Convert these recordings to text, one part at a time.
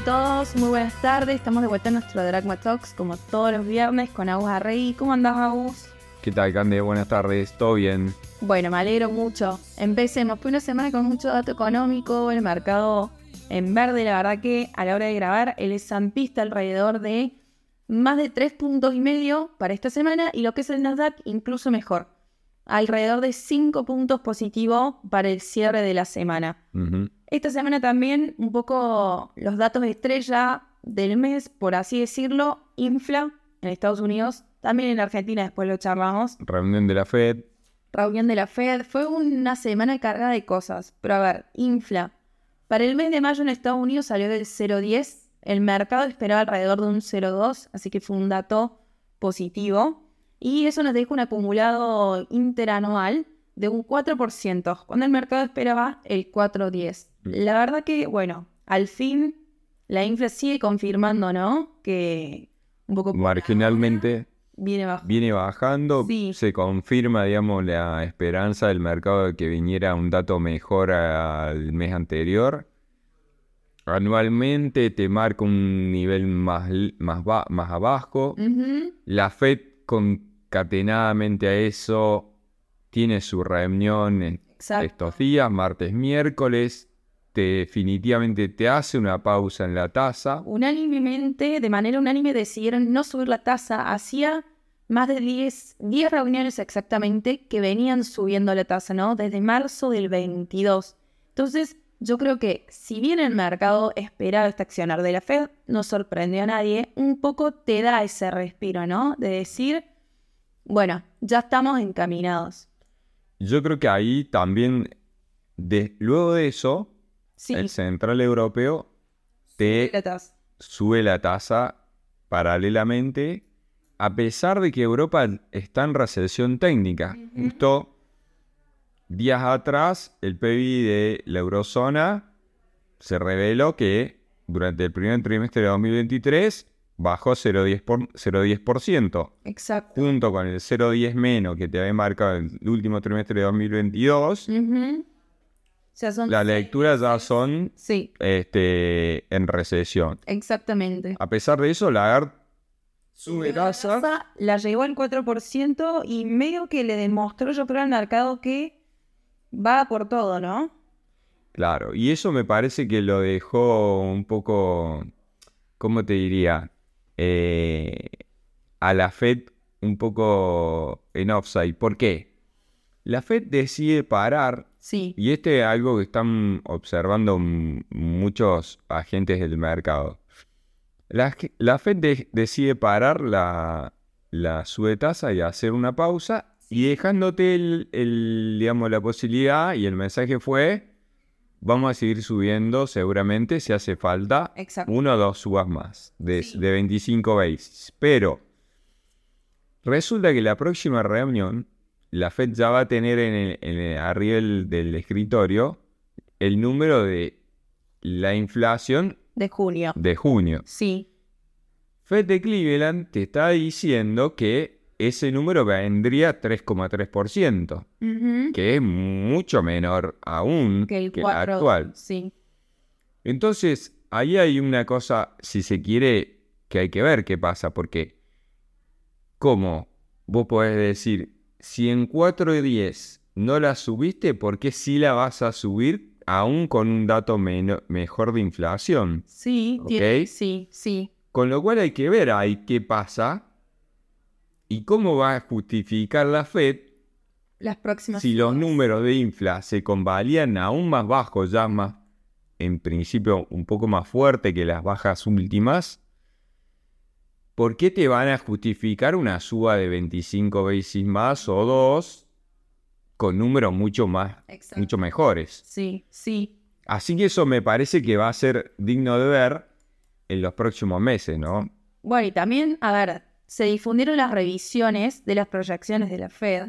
a todos, muy buenas tardes. Estamos de vuelta en nuestro Dragma Talks, como todos los viernes, con Agus Arrey. ¿Cómo andás, Agus? ¿Qué tal, Cande? Buenas tardes, ¿todo bien? Bueno, me alegro mucho. Empecemos. Fue una semana con mucho dato económico, el mercado en verde. La verdad que a la hora de grabar, el S&P está alrededor de más de 3 puntos y medio para esta semana y lo que es el Nasdaq incluso mejor. Alrededor de 5 puntos positivos para el cierre de la semana. Ujú. Esta semana también un poco los datos de estrella del mes, por así decirlo, infla en Estados Unidos, también en Argentina, después lo charlamos. Reunión de la FED. Reunión de la Fed, fue una semana cargada de cosas, pero a ver, infla. Para el mes de mayo en Estados Unidos salió del 0,10, el mercado esperaba alrededor de un 0,2, así que fue un dato positivo. Y eso nos deja un acumulado interanual de un 4%, cuando el mercado esperaba el 4,10. La verdad que, bueno, al fin la infla sigue confirmando, ¿no? Que un poco Marginalmente viene bajo. viene bajando. Sí. Se confirma, digamos, la esperanza del mercado de que viniera un dato mejor al mes anterior. Anualmente te marca un nivel más, más, más abajo. La FED concatenadamente a eso tiene su reunión en Exacto. estos días, martes, miércoles. Te, definitivamente te hace una pausa en la tasa. unánimemente, de manera unánime, decidieron no subir la tasa. Hacía más de 10, 10 reuniones exactamente que venían subiendo la tasa, ¿no? Desde marzo del 22. Entonces, yo creo que si bien el mercado esperaba este accionar de la Fed, no sorprendió a nadie, un poco te da ese respiro, ¿no? De decir, bueno, ya estamos encaminados. Yo creo que ahí también, de, luego de eso, Sí, el Central Europeo te la tasa. sube la tasa paralelamente, a pesar de que Europa está en recesión técnica. Justo días atrás, el PIB de la eurozona se reveló que durante el primer trimestre de 2023 bajó 0,10%. por- 0,10%. Exacto. junto con el 0,10 menos que te había marcado el último trimestre de 2022, Ujú. O sea, son las seis lecturas ya son Sí, este, en recesión. exactamente. A pesar de eso, Lagarde sube La tasa. tasa la llegó al 4% y medio que le demostró, yo creo, al mercado que va por todo, ¿no? Claro, y eso me parece que lo dejó un poco, ¿cómo te diría? Eh, a la Fed un poco en offside. ¿Por qué? La Fed decide parar Sí. Y este es algo que están observando muchos agentes del mercado. La, la Fed de- decide parar la, la sube tasa y hacer una pausa y dejándote el, el, digamos, la posibilidad y el mensaje fue, vamos a seguir subiendo seguramente si hace falta Exacto. uno o dos subas más de, Sí. de 25 basis. Pero resulta que la próxima reunión, la Fed ya va a tener en el, en el- arriba del, del escritorio el número de la inflación De junio. de junio. Sí. Fed de Cleveland te está diciendo que ese número vendría 3,3%, Ujú. que es mucho menor aún Que el que el 4. actual. Sí. Entonces, ahí hay una cosa, si se quiere, que hay que ver qué pasa, porque ¿cómo vos podés decir, si en 4 y 10 no la subiste, ¿por qué sí la vas a subir aún con un dato mejor de inflación? Sí, Ok. tiene- sí, sí. Con lo cual hay que ver ahí qué pasa y cómo va a justificar la Fed Las próximas. si los números de infla se convalían aún más bajos, ya más, en principio un poco más fuerte que las bajas últimas, ¿por qué te van a justificar una suba de 25 basis más o dos con números mucho más, Exacto. mucho mejores? Sí, sí. Así que eso me parece que va a ser digno de ver en los próximos meses, ¿no? Bueno, y también, a ver, se difundieron las revisiones de las proyecciones de la Fed.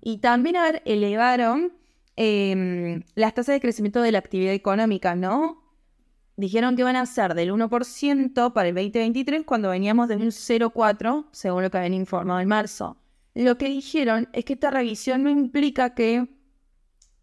Y también, a ver, elevaron em, las tasas de crecimiento de la actividad económica, ¿no? Dijeron que van a ser del 1% para el 2023 cuando veníamos de un 0,4, según lo que habían informado en marzo. Lo que dijeron es que esta revisión no implica que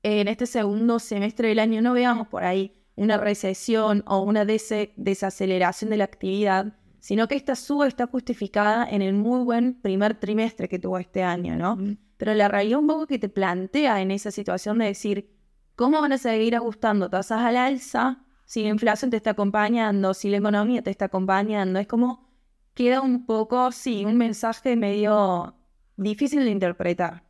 en este segundo semestre del año no veamos por ahí una recesión o una des- desaceleración de la actividad, sino que esta suba está justificada en el muy buen primer trimestre que tuvo este año, ¿no? Pero la realidad un poco que te plantea en esa situación de decir, ¿cómo van a seguir ajustando tasas al alza si la inflación te está acompañando, si la economía te está acompañando? Es como queda un poco, sí, un mensaje medio difícil de interpretar.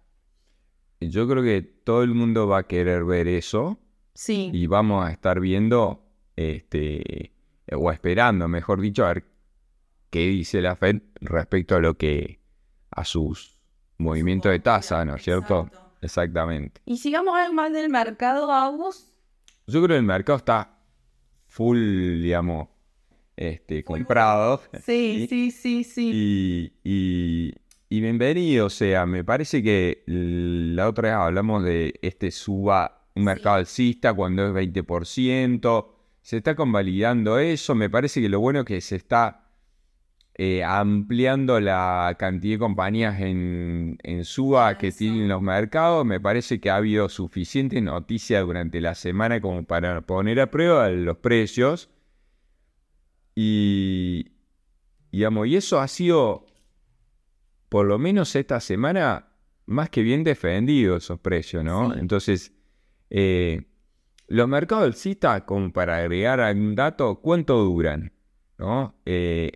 Yo creo que todo el mundo va a querer ver eso Sí, y vamos a estar viendo, este, o esperando, mejor dicho, a ver qué dice la Fed respecto a lo que, a sus movimientos de tasa, ¿no es cierto? Exacto. Exactamente. Y sigamos algo más del mercado, Agus. Yo creo que el mercado está full, digamos, este, comprado. Sí, sí, sí, sí. Y, y, y bienvenido, o sea, me parece que la otra vez hablamos de este suba, un mercado alcista cuando es 20%, se está convalidando eso, me parece que lo bueno es que se está eh, ampliando la cantidad de compañías en, en suba que tienen los mercados, me parece que ha habido suficiente noticia durante la semana como para poner a prueba los precios. Y, digamos, y eso ha sido, por lo menos esta semana, más que bien defendido esos precios, ¿no? Sí. Entonces, eh, los mercados alcistas, como para agregar algún dato, ¿cuánto duran? ¿No? Eh,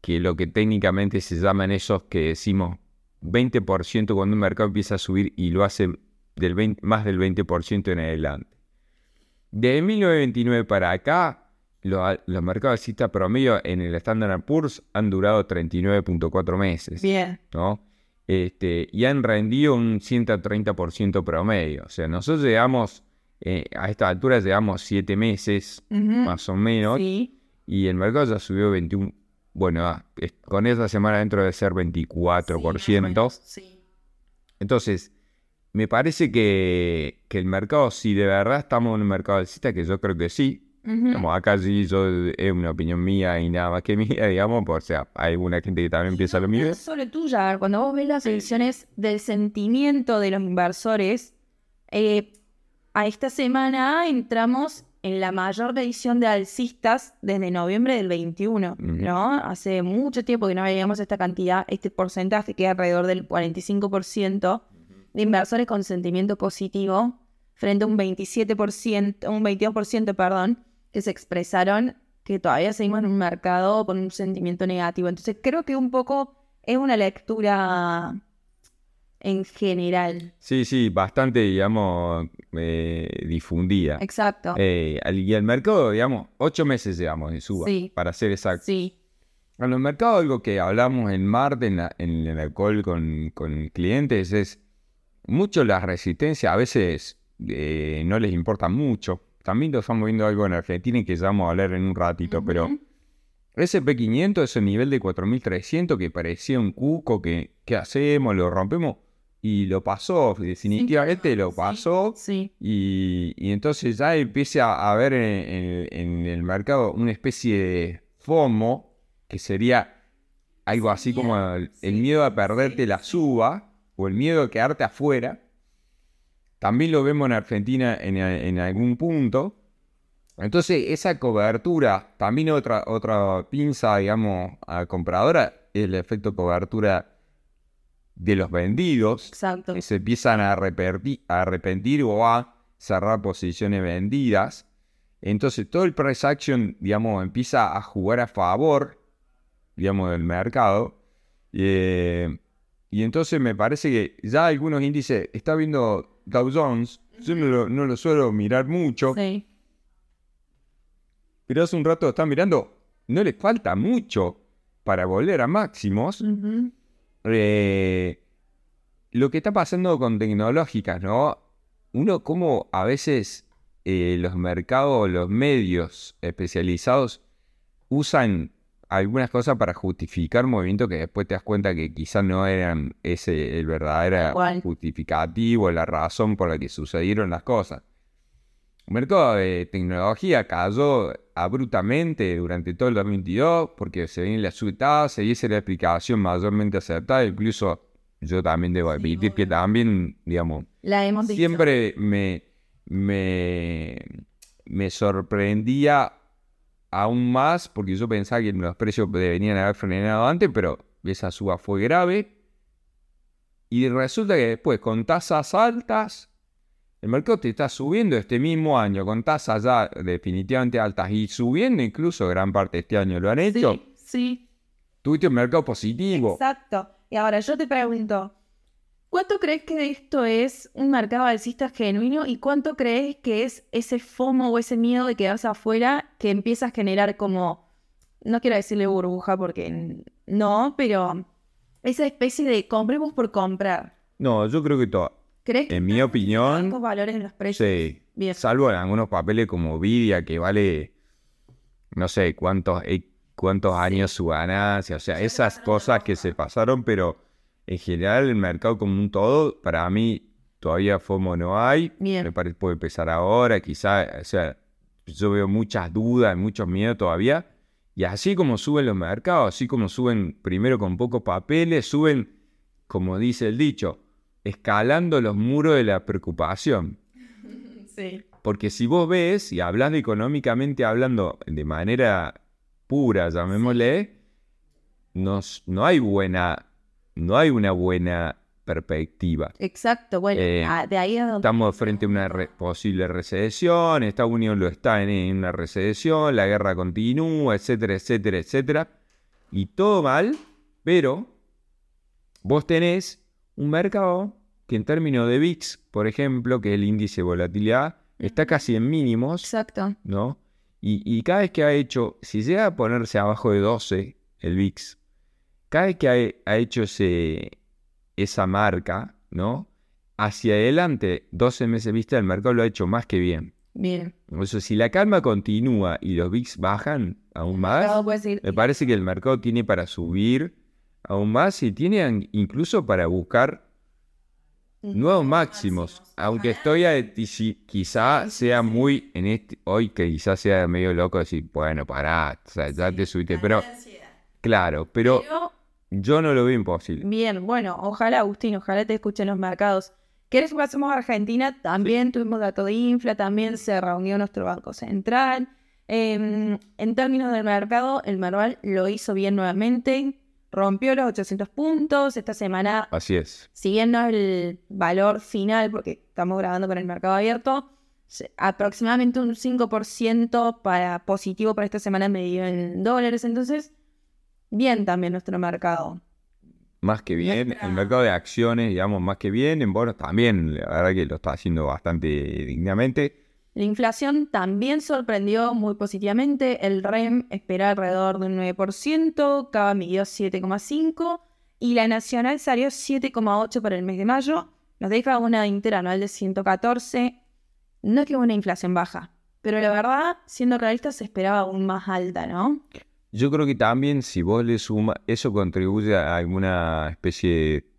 que lo que técnicamente se llaman esos que decimos 20% cuando un mercado empieza a subir y lo hace del 20 más del 20% en adelante. Desde 1929 para acá, lo- los mercados alcistas promedio en el Standard Poor's han durado 39.4 meses. Bien. ¿no? Este, y han rendido un 130% promedio. O sea, nosotros llegamos, eh, a esta altura llegamos 7 meses, más o menos, Sí. y el mercado ya subió 21, bueno, ah, con esta semana dentro de ser 24%. Sí. Entonces, me parece que, que el mercado, si de verdad estamos en un mercado alcista, que yo creo que sí, Ujú. digamos, acá sí yo, es una opinión mía y nada más que mía, digamos, por, o sea, hay alguna gente que también piensa lo No mismo. es solo tuya. A ver, Cuando vos ves las ediciones del sentimiento de los inversores, eh, a esta semana entramos en la mayor medición de alcistas desde noviembre del 21, Ujú. ¿no? Hace mucho tiempo que no veíamos esta cantidad, este porcentaje que es alrededor del 45% de inversores con sentimiento positivo frente a un 27%, un 22%, perdón, que se expresaron que todavía seguimos en un mercado con un sentimiento negativo. Entonces creo que un poco es una lectura en general. Sí, sí, bastante, digamos, eh, difundida. Exacto. Eh, y el mercado, digamos, ocho meses llevamos de suba, Sí. para ser exacto. Sí. En los mercados, algo que hablamos en martes en, la- en el alcohol con, con clientes es mucho la resistencia, a veces eh, no les importa mucho. También lo estamos viendo algo en Argentina y que ya vamos a hablar en un ratito, pero Ujú. SP500 es el nivel de 4300 que parecía un cuco, que ¿qué hacemos? ¿Lo rompemos? Y lo pasó, definitivamente lo pasó. Sí. Y, y entonces ya empieza a haber en, en- en el mercado una especie de FOMO, que sería algo así como el, el miedo a perderte la suba o el miedo a quedarte afuera. También lo vemos en Argentina en, en algún punto. Entonces esa cobertura, también otra, otra pinza, digamos, a compradora, es el efecto cobertura de los vendidos Exacto. que se empiezan a arrepentir, a arrepentir o a cerrar posiciones vendidas. Entonces todo el price action, digamos, empieza a jugar a favor, digamos, del mercado. Eh, y entonces me parece que ya algunos índices, está viendo Dow Jones, yo no lo, no lo suelo mirar mucho, Sí. pero hace un rato está mirando, no le falta mucho para volver a máximos. Eh, lo que está pasando con tecnológicas, ¿no? Uno como a veces eh, los mercados, los medios especializados usan algunas cosas para justificar movimientos que después te das cuenta que quizás no eran ese el verdadero justificativo, la razón por la que sucedieron las cosas. El mercado de tecnología cayó abruptamente durante todo el 2022 porque se viene la subtasa y esa es la explicación mayormente acertada. Incluso yo también debo admitir que también, digamos, La hemos dicho. siempre me, me me sorprendía aún más porque yo pensaba que los precios deberían haber frenado antes, pero esa suba fue grave. Y resulta que después, con tasas altas, el mercado te está subiendo este mismo año, con tasas ya definitivamente altas y subiendo incluso gran parte de este año lo han hecho. Sí, sí. Tuviste un mercado positivo. Exacto. Y ahora yo te pregunto, ¿cuánto crees que esto es un mercado alcista genuino y cuánto crees que es ese FOMO o ese miedo de quedarse afuera que empieza a generar como, no quiero decirle burbuja porque no, pero esa especie de compremos por comprar? No, yo creo que todo. ¿Crees que En mi opinión, altos valores en los precios? Sí. Bien. Salvo en algunos papeles como Vidia que vale no sé cuántos, eh, cuántos años su ganancia. O sea, esas cosas que se pasaron, pero en general el mercado como un todo, para mí todavía FOMO no hay. Bien. Me parece puede empezar ahora, quizá, o sea, yo veo muchas dudas, muchos miedos todavía. Y así como suben los mercados, así como suben primero con pocos papeles, suben, como dice el dicho, escalando los muros de la preocupación. Sí. Porque si vos ves, y hablando económicamente, hablando de manera pura, llamémosle, nos- no hay buena, no hay una buena perspectiva. Exacto. Bueno, Eh, ah, de ahí a donde... Estamos frente a una re- posible recesión, Estados Unidos lo está en, en una recesión, la guerra continúa, etcétera, etcétera, etcétera. Y todo mal, pero vos tenés un mercado que en términos de VIX, por ejemplo, que es el índice de volatilidad, está casi en mínimos. Exacto. ¿no? Y, y cada vez que ha hecho, si llega a ponerse abajo de 12 el VIX, cada vez que ha, ha hecho ese, esa marca, ¿no? Hacia adelante, 12 meses vista, el mercado lo ha hecho más que bien. Bien. Por eso, si la calma continúa y los VIX bajan aún más, me parece que el mercado tiene para subir aún más y tiene incluso para buscar nuevos máximos. Aunque estoy a, quizá sea muy en este hoy que quizás sea medio loco decir, bueno, pará, o sea, ya te subiste, pero claro, pero yo no lo veo imposible. bien, bueno, ojalá, Agustín, ojalá te escuchen los mercados. ¿Querés que pasemos a Argentina? También tuvimos dato de infla, también se reunió nuestro Banco Central. Eh, en términos del mercado, el Merval lo hizo bien nuevamente, rompió los 800 puntos. Esta semana Así es. si bien no es el valor final, porque estamos grabando con el mercado abierto, aproximadamente un 5% para positivo para esta semana medido en dólares. Entonces, bien también nuestro mercado. Más que bien, el mercado de acciones, digamos, más que bien, en bonos también, la verdad que lo está haciendo bastante dignamente. La inflación también sorprendió muy positivamente. El REM espera alrededor de un 9%, Cava midió 7,5% y la nacional salió 7,8% para el mes de mayo. Nos deja una interanual de 114. No es que una inflación baja, pero la verdad, siendo realistas, se esperaba aún más alta, ¿no? Yo creo que también si vos le sumas, eso contribuye a alguna especie de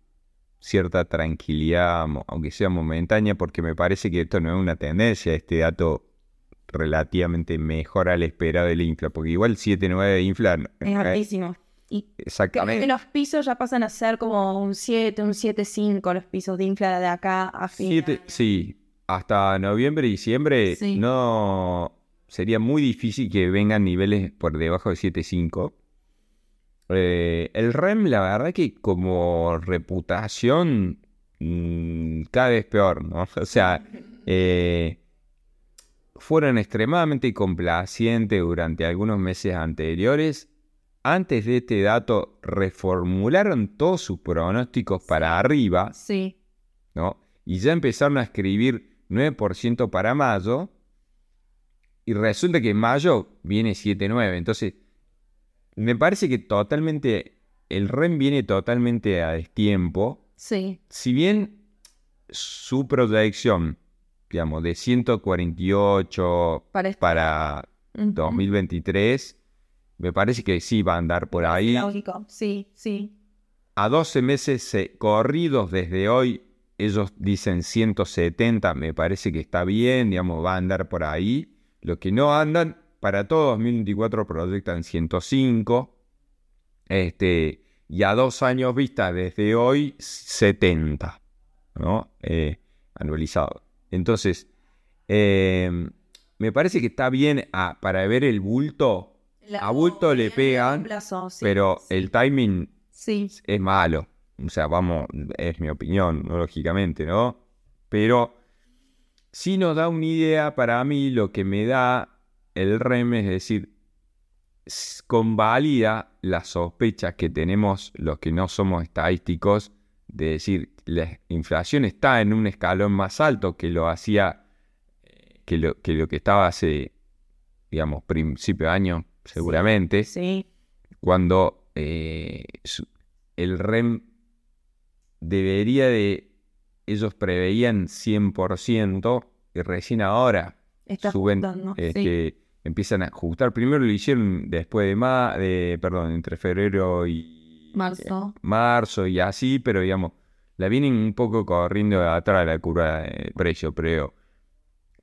cierta tranquilidad, aunque sea momentánea, porque me parece que esto no es una tendencia, este dato relativamente mejor al esperado del infla, porque igual 7-9 de infla, Es eh, altísimo. Y exactamente, los pisos ya pasan a ser como un 7, un 7,5 los pisos de infla de acá a fin. Siete- sí, hasta noviembre, diciembre, Sí. no sería muy difícil que vengan niveles por debajo de 7.5. Eh, el REM, la verdad que como reputación, mm, cada vez peor, ¿no? O sea, eh, fueron extremadamente complacientes durante algunos meses anteriores. Antes de este dato, reformularon todos sus pronósticos para arriba. Sí, ¿no? Y ya empezaron a escribir 9% para mayo. Y resulta que en mayo viene 7,9. Entonces, me parece que totalmente. El REM viene totalmente a destiempo. sí. Si bien su proyección, digamos, de 148 Para este- para Ujú. 2023, me parece que sí va a andar por ahí Lógico, sí, sí. a 12 meses corridos desde hoy, ellos dicen 170, me parece que está bien, digamos, va a andar por ahí. Los que no andan, para todo 2024 proyectan 105. Este, y a dos años vista desde hoy, 70, ¿no? Eh, anualizado. Entonces, eh, me parece que está bien a- para ver el bulto, La- a bulto le pegan, plazo, sí. pero el timing Sí, es malo. O sea, vamos, es mi opinión, ¿no? lógicamente, ¿no? Pero sí nos da una idea para mí lo que me da el REM, es decir, convalida las sospechas que tenemos los que no somos estadísticos, de decir, la inflación está en un escalón más alto que lo hacía, eh, que lo que, lo que estaba hace, digamos, principio de año, seguramente sí. cuando eh, el REM debería de, ellos preveían 100% y recién ahora Está suben, ajustando, es sí. Empiezan a ajustar. Primero lo hicieron después de, ma de perdón, entre febrero y Marzo. eh, marzo y así, pero digamos, la vienen un poco corriendo atrás la curva de precio, creo.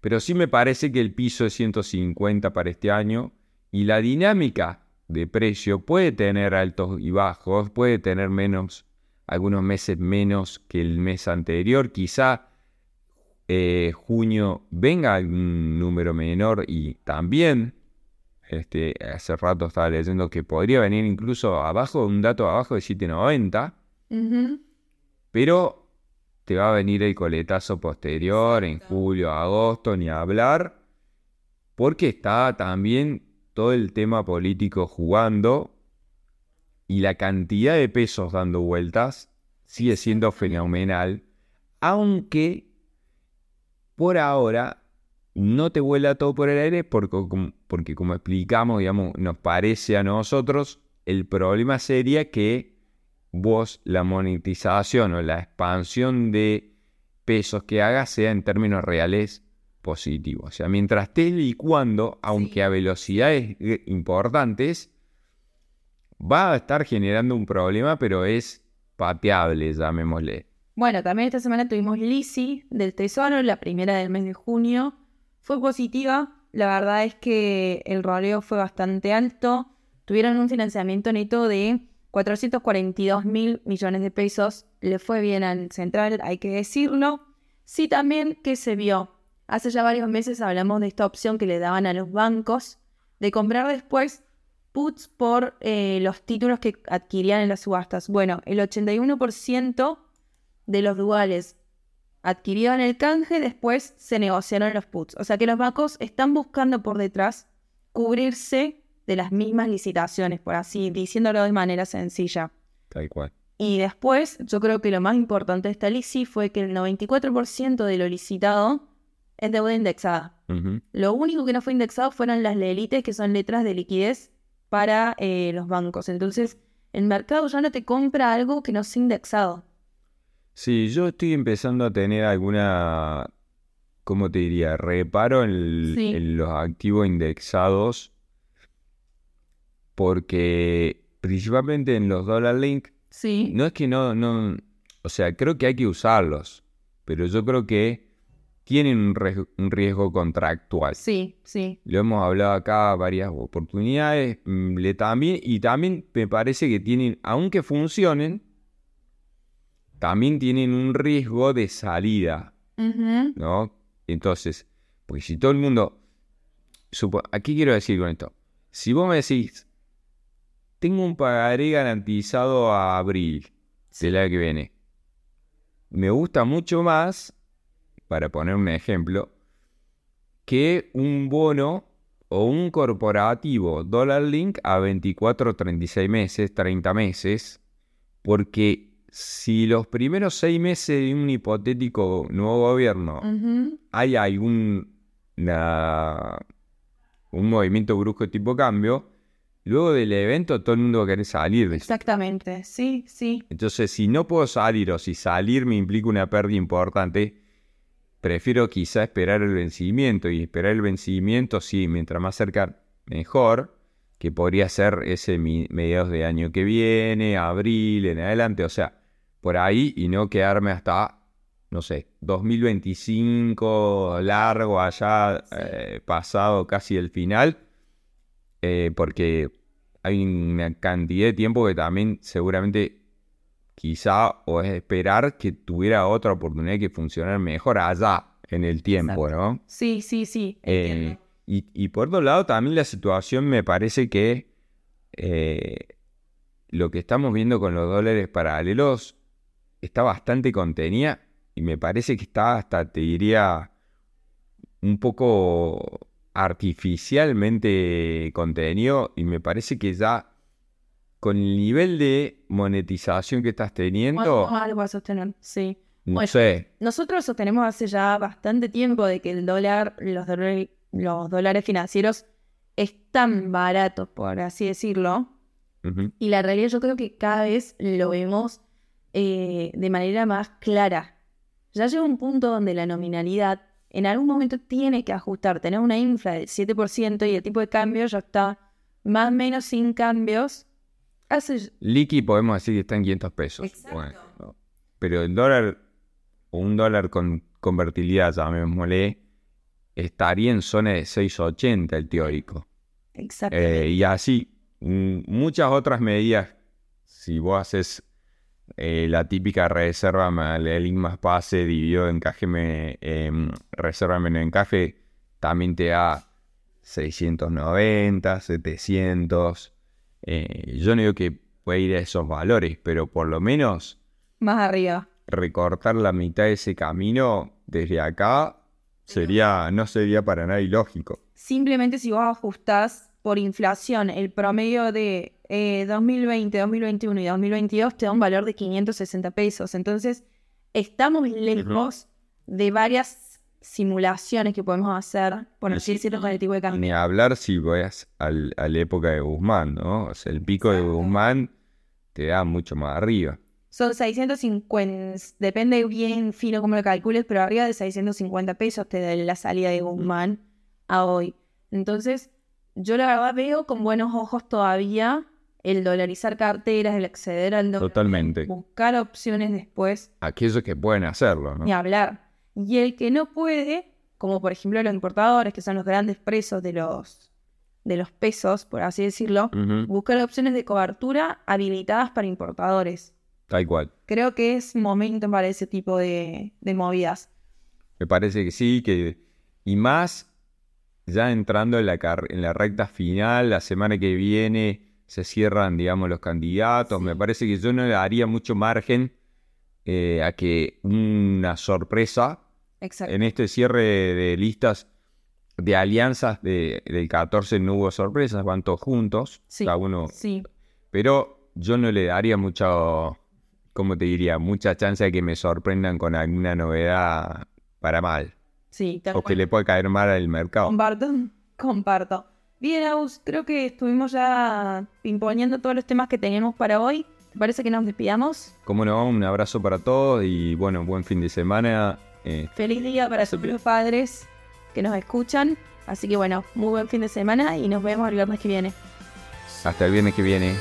Pero sí me parece que el piso es 150 para este año y la dinámica de precio puede tener altos y bajos, puede tener menos, algunos meses menos que el mes anterior, quizá eh, junio venga algún número menor y también, este, hace rato estaba leyendo que podría venir incluso abajo, un dato abajo de 790, Ujú. pero te va a venir el coletazo posterior en julio, agosto, ni hablar, porque está también todo el tema político jugando y la cantidad de pesos dando vueltas sigue siendo fenomenal, aunque por ahora no te vuela todo por el aire porque, como- porque como explicamos, digamos, nos parece a nosotros, el problema sería que vos la monetización o la expansión de pesos que hagas sea en términos reales positivo. O sea, mientras estés licuando, aunque a velocidades importantes, va a estar generando un problema, pero es pateable, llamémosle. Bueno, también esta semana tuvimos Lisi del Tesoro, la primera del mes de junio. Fue positiva. La verdad es que el roleo fue bastante alto. Tuvieron un financiamiento neto de 442 mil millones de pesos. Le fue bien al central, hay que decirlo. Sí, también que se vio. Hace ya varios meses hablamos de esta opción que le daban a los bancos de comprar después puts por eh, los títulos que adquirían en las subastas. Bueno, el 81% de los duales adquiridos en el canje, después se negociaron los puts. O sea que los bancos están buscando por detrás cubrirse de las mismas licitaciones, por así diciéndolo de manera sencilla. Tal cual. Y después, yo creo que lo más importante de esta LICI fue que el 94% de lo licitado es deuda indexada. Lo único que no fue indexado fueron las LELITES, que son letras de liquidez para eh, los bancos. Entonces, el mercado ya no te compra algo que no sea indexado. Sí, yo estoy empezando a tener alguna, ¿cómo te diría? Reparo en, el- Sí. en los activos indexados, porque principalmente en los dollar link, Sí. no es que no, no, o sea, creo que hay que usarlos, pero yo creo que tienen un ries- un riesgo contractual. Sí, sí. Lo hemos hablado acá varias oportunidades. mm, Le también, y también me parece que tienen, aunque funcionen, también tienen un riesgo de salida. ¿no? Entonces, porque si todo el mundo... supo- ¿A qué quiero decir con esto? Si vos me decís, tengo un pagaré garantizado a abril del año que viene, me gusta mucho más, para poner un ejemplo, que un bono o un corporativo dólar link a 24, 36 meses, 30 meses, porque si los primeros seis meses de un hipotético nuevo gobierno hay algún una- un movimiento brusco de tipo cambio, luego del evento todo el mundo querer salir. Exactamente. Sí, sí. Entonces, si no puedo salir o si salir me implica una pérdida importante, prefiero quizá esperar el vencimiento. Y esperar el vencimiento, sí, mientras más cerca, mejor. Que podría ser ese mediados de año que viene, abril, en adelante. O sea, por ahí y no quedarme hasta, no sé, 2025, largo allá, Sí. eh, pasado casi el final. eh, porque hay una cantidad de tiempo que también seguramente quizá o es esperar que tuviera otra oportunidad que funcionara mejor allá en el tiempo, Exacto. ¿no? Sí, sí, sí. Eh. Y, y por otro lado, también la situación me parece que lo que estamos viendo con los dólares paralelos está bastante contenida y me parece que está hasta, te diría, un poco artificialmente contenido y me parece que ya con el nivel de monetización que estás teniendo, ¿Cuánto más lo vas a sostener? Sí. no Bueno, sé, Nosotros sostenemos hace ya bastante tiempo de que el dólar, los, dólares- los dólares financieros están baratos, por así decirlo. Y la realidad yo creo que cada vez lo vemos eh, de manera más clara. Ya llega un punto donde la nominalidad en algún momento tiene que ajustar, tener una infla del 7% y el tipo de cambio ya está más o menos sin cambios. Hace Liqui podemos decir que está en 500 pesos. Exacto. Bueno, no. pero el dólar, o un dólar con convertibilidad, llamémosle, estaría en zona de 6.80 el teórico. exactamente. Eh, y así, mm, muchas otras medidas, si vos haces eh, la típica reserva, el link más pase, dividido en encaje, me, em, reserva menos encaje, también te da 690, 700. Eh, yo no digo que puede ir a esos valores, pero por lo menos más arriba. recortar la mitad de ese camino desde acá sería, no sería para nada ilógico. Simplemente si vos ajustás por inflación el promedio de eh, 2020, 2021 y 2022 te da un valor de 560 pesos. Entonces, estamos lejos de varias simulaciones que podemos hacer, por así decirlo, con el tipo de cambio. Ni hablar si vas al- a la época de Guzmán, ¿no? O sea, el pico de Guzmán te da mucho más arriba. Son 650, depende bien fino cómo lo calcules, pero arriba de 650 pesos te da la salida de Guzmán a hoy. Entonces, yo la verdad veo con buenos ojos todavía el dolarizar carteras, el acceder al dólar, Totalmente. buscar opciones después, Aquellos que pueden hacerlo, ¿no? ni hablar. Y el que no puede, como por ejemplo los importadores, que son los grandes presos de los, de los pesos, por así decirlo, buscar opciones de cobertura habilitadas para importadores. Tal cual. Creo que es momento para ese tipo de, de movidas. Me parece que sí, que y más ya entrando en la, en la recta final, la semana que viene se cierran, digamos, los candidatos. Me parece que yo no le daría mucho margen eh, a que una sorpresa Exacto. en este cierre de listas de alianzas de- del 14 no hubo sorpresas, van todos juntos, Sí, cada uno. Sí, Pero yo no le daría mucho, ¿cómo te diría? Mucha chance de que me sorprendan con alguna novedad para mal. sí, O que le pueda caer mal al mercado. Comparto, comparto. Bien, Aus, creo que estuvimos ya imponiendo todos los temas que tenemos para hoy. ¿Te parece que nos despidamos? Como no, un abrazo para todos y bueno, buen fin de semana. Eh, Feliz día para los padres que nos escuchan. Así que bueno, muy buen fin de semana y nos vemos el viernes que viene. Hasta el viernes que viene.